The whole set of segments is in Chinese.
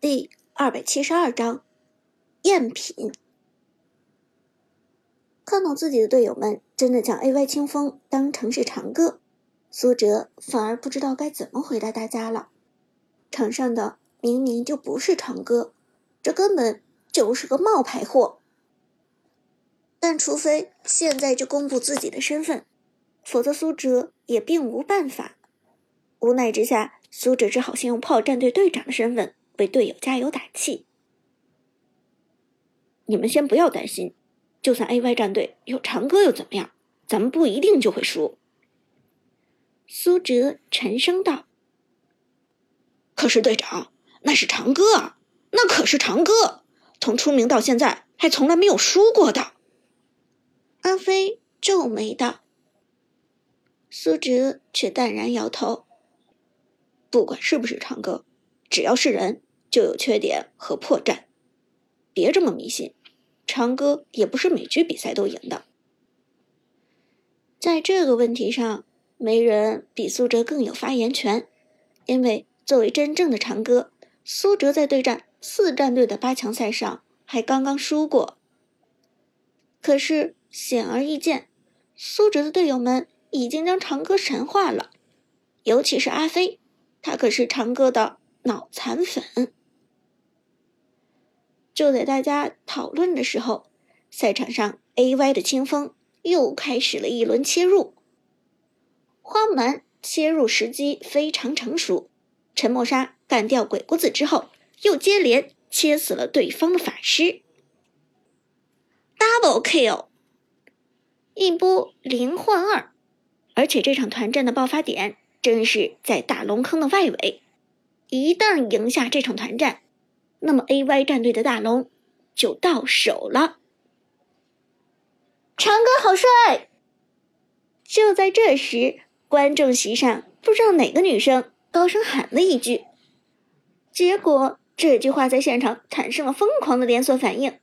第二百七十二章赝品。看到自己的队友们真的将 AY 清风当成是长歌，苏哲反而不知道该怎么回答大家了。场上的明明就不是长歌，这根本就是个冒牌货。但除非现在就公布自己的身份，否则苏哲也并无办法。无奈之下，苏哲只好先用炮战队队长的身份。为队友加油打气。你们先不要担心，就算 AY 战队有长歌又怎么样？咱们不一定就会输。苏哲沉声道：“可是队长，那是长歌啊，那可是长歌，从出名到现在还从来没有输过的。”阿飞皱眉道。苏哲却淡然摇头：“不管是不是长歌，只要是人。”就有缺点和破绽，别这么迷信。长歌也不是每局比赛都赢的。在这个问题上，没人比苏哲更有发言权，因为作为真正的长歌，苏哲在对战四战队的八强赛上还刚刚输过。可是显而易见，苏哲的队友们已经将长歌神化了，尤其是阿飞，他可是长歌的脑残粉。就在大家讨论的时候，赛场上 AY 的清风又开始了一轮切入。花木兰切入时机非常成熟，沉默杀干掉鬼谷子之后，又接连切死了对方的法师，double kill，一波零换二。而且这场团战的爆发点正是在大龙坑的外围，一旦赢下这场团战。那么，AY 战队的大龙就到手了。长歌好帅！就在这时，观众席上不知道哪个女生高声喊了一句，结果这句话在现场产生了疯狂的连锁反应。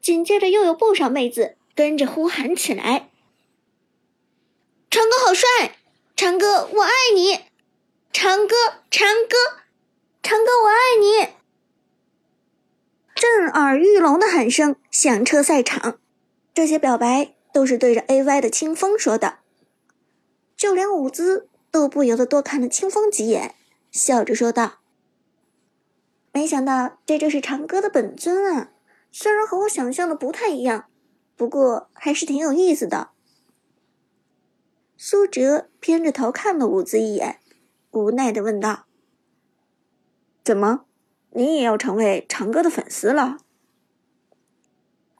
紧接着，又有不少妹子跟着呼喊起来：“长歌好帅！长歌我爱你！长歌，长歌，长歌我爱你！”震耳欲聋的喊声响彻赛场，这些表白都是对着 AY 的清风说的，就连舞姿都不由得多看了清风几眼，笑着说道：“没想到这就是长歌的本尊啊！虽然和我想象的不太一样，不过还是挺有意思的。”苏哲偏着头看了舞姿一眼，无奈的问道：“怎么？”你也要成为长歌的粉丝了？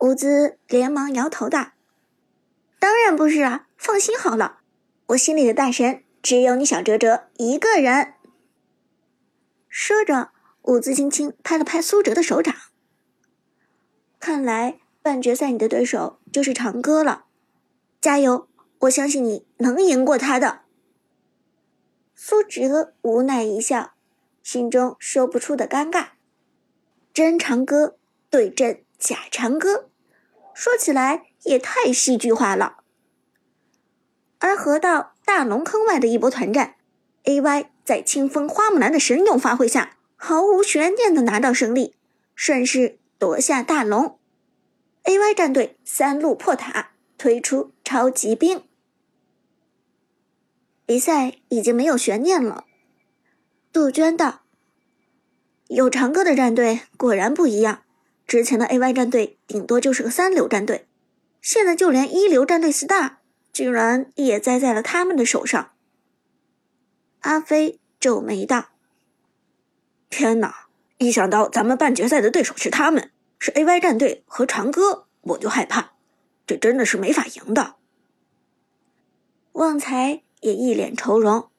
伍兹连忙摇头道：“当然不是啊，放心好了，我心里的大神只有你小哲哲一个人。”说着，伍兹轻轻拍了拍苏哲的手掌。看来半决赛你的对手就是长歌了，加油！我相信你能赢过他的。苏哲无奈一笑。心中说不出的尴尬，真长歌对阵假长歌，说起来也太戏剧化了。而河道大龙坑外的一波团战，AY 在清风花木兰的神勇发挥下，毫无悬念的拿到胜利，顺势夺下大龙。AY 战队三路破塔，推出超级兵，比赛已经没有悬念了。杜鹃道：“有长歌的战队果然不一样。之前的 AY 战队顶多就是个三流战队，现在就连一流战队 star 居然也栽在了他们的手上。”阿飞皱眉道：“天哪！一想到咱们半决赛的对手是他们，是 AY 战队和长歌，我就害怕。这真的是没法赢的。”旺财也一脸愁容。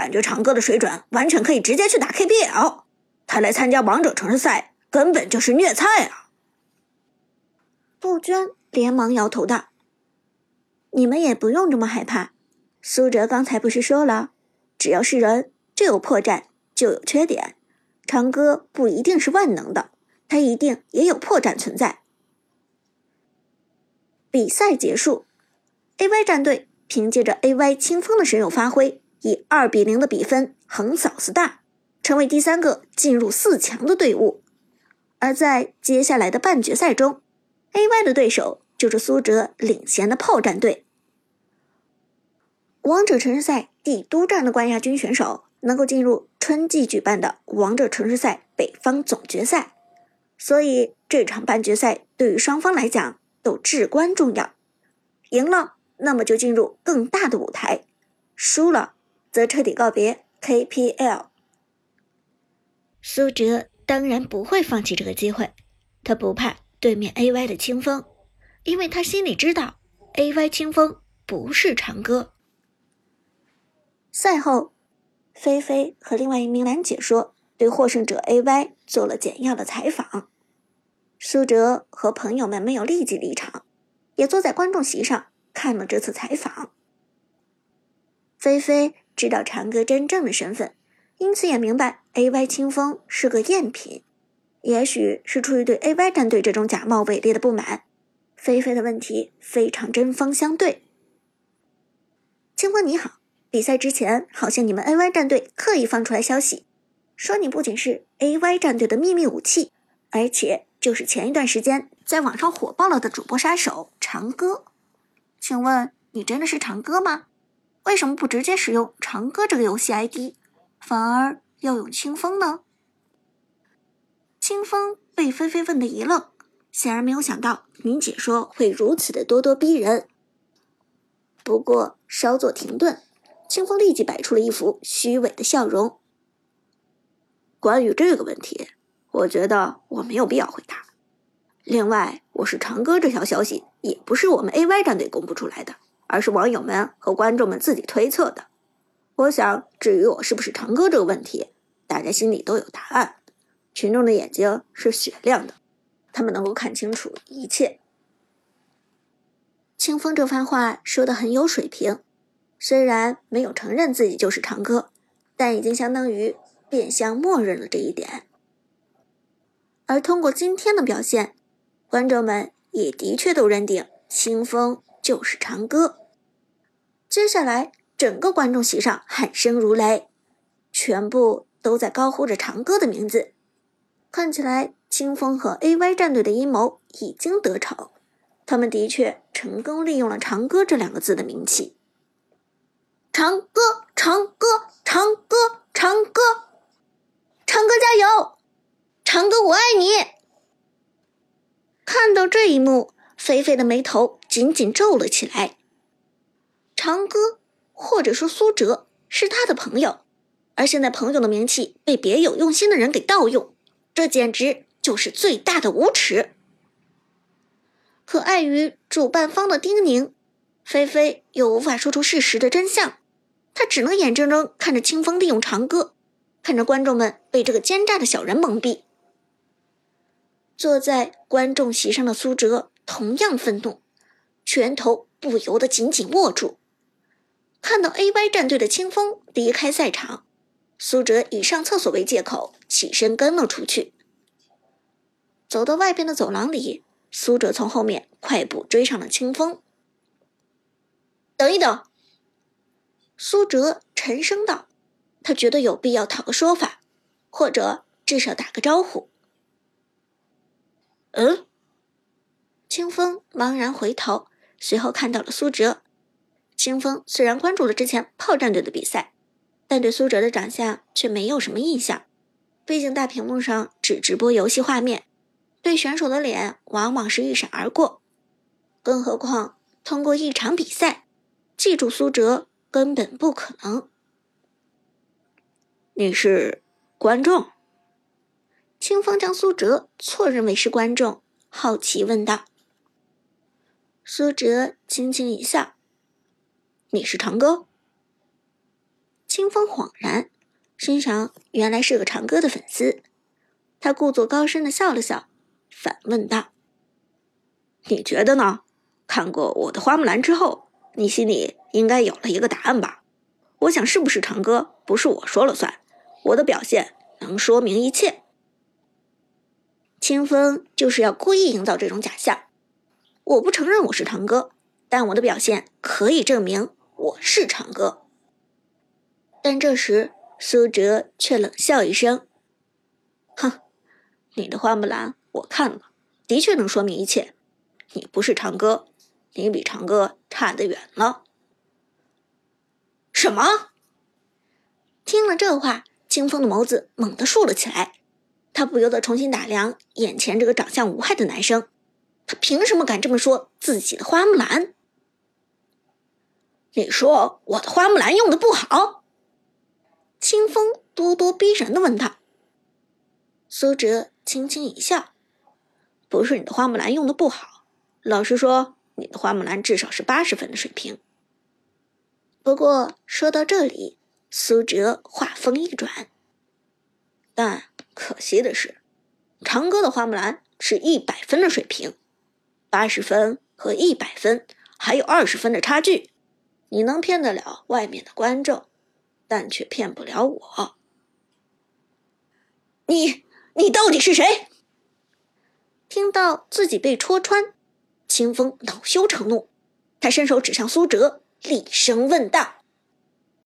感觉长歌的水准完全可以直接去打 KPL，他来参加王者城市赛根本就是虐菜啊！杜鹃连忙摇头道：“你们也不用这么害怕，苏哲刚才不是说了，只要是人就有破绽，就有缺点。长歌不一定是万能的，他一定也有破绽存在。”比赛结束，AY 战队凭借着 AY 清风的神勇发挥。以二比零的比分横扫四大成为第三个进入四强的队伍。而在接下来的半决赛中，AY 的对手就是苏哲领衔的炮战队。王者城市赛帝都站的冠亚军选手能够进入春季举办的王者城市赛北方总决赛，所以这场半决赛对于双方来讲都至关重要。赢了，那么就进入更大的舞台；输了，则彻底告别 KPL。苏哲当然不会放弃这个机会，他不怕对面 AY 的清风，因为他心里知道 AY 清风不是长歌。赛后，菲菲和另外一名男解说对获胜者 AY 做了简要的采访。苏哲和朋友们没有立即离场，也坐在观众席上看了这次采访。菲菲知道长歌真正的身份，因此也明白 AY 清风是个赝品。也许是出于对 AY 战队这种假冒伪劣的不满，菲菲的问题非常针锋相对。清风你好。比赛之前，好像你们 AY 战队刻意放出来消息，说你不仅是 AY 战队的秘密武器，而且就是前一段时间在网上火爆了的主播杀手长歌。请问你真的是长歌吗？为什么不直接使用长歌这个游戏 ID，反而要用清风呢？清风被菲菲问的一愣，显然没有想到女解说会如此的咄咄逼人。不过稍作停顿。清风立即摆出了一副虚伪的笑容。关于这个问题，我觉得我没有必要回答。另外，我是长歌这条消息也不是我们 AY 战队公布出来的，而是网友们和观众们自己推测的。我想，至于我是不是长歌这个问题，大家心里都有答案。群众的眼睛是雪亮的，他们能够看清楚一切。清风这番话说的很有水平。虽然没有承认自己就是长歌，但已经相当于变相默认了这一点。而通过今天的表现，观众们也的确都认定清风就是长歌。接下来，整个观众席上喊声如雷，全部都在高呼着长歌的名字。看起来，清风和 AY 战队的阴谋已经得逞，他们的确成功利用了“长歌”这两个字的名气。长歌，长歌，长歌，长歌，长歌加油！长歌我爱你。看到这一幕，菲菲的眉头紧紧皱了起来。长歌，或者说苏哲，是他的朋友，而现在朋友的名气被别有用心的人给盗用，这简直就是最大的无耻。可碍于主办方的叮咛，菲菲又无法说出事实的真相。她只能眼睁睁看着清风利用长歌，看着观众们被这个奸诈的小人蒙蔽。坐在观众席上的苏哲同样愤怒，拳头不由得紧紧握住。看到 AY 战队的清风离开赛场，苏哲以上厕所为借口起身跟了出去。走到外边的走廊里，苏哲从后面快步追上了清风。等一等。苏哲沉声道：“他觉得有必要讨个说法，或者至少打个招呼。”嗯。清风茫然回头，随后看到了苏哲。清风虽然关注了之前炮战队的比赛，但对苏哲的长相却没有什么印象。毕竟大屏幕上只直播游戏画面，对选手的脸往往是一闪而过。更何况通过一场比赛，记住苏哲。根本不可能。你是观众？清风将苏哲错认为是观众，好奇问道。苏哲轻轻一笑：“你是长歌？”清风恍然，心想原来是个长歌的粉丝。他故作高深的笑了笑，反问道：“你觉得呢？看过我的花木兰之后，你心里……”应该有了一个答案吧？我想是不是长歌，不是我说了算，我的表现能说明一切。清风就是要故意营造这种假象。我不承认我是长歌，但我的表现可以证明我是长歌。但这时，苏哲却冷笑一声：“哼，你的花木兰我看了，的确能说明一切。你不是长歌，你比长歌差得远了。”什么？听了这话，清风的眸子猛地竖了起来。他不由得重新打量眼前这个长相无害的男生，他凭什么敢这么说自己的花木兰？你说我的花木兰用的不好？清风咄咄逼人的问他。苏哲轻轻一笑：“不是你的花木兰用的不好，老实说，你的花木兰至少是八十分的水平。”不过说到这里，苏哲话锋一转。但可惜的是，长歌的花木兰是一百分的水平，八十分和一百分还有二十分的差距。你能骗得了外面的观众，但却骗不了我。你你到底是谁？听到自己被戳穿，清风恼羞成怒，他伸手指向苏哲。厉声问道。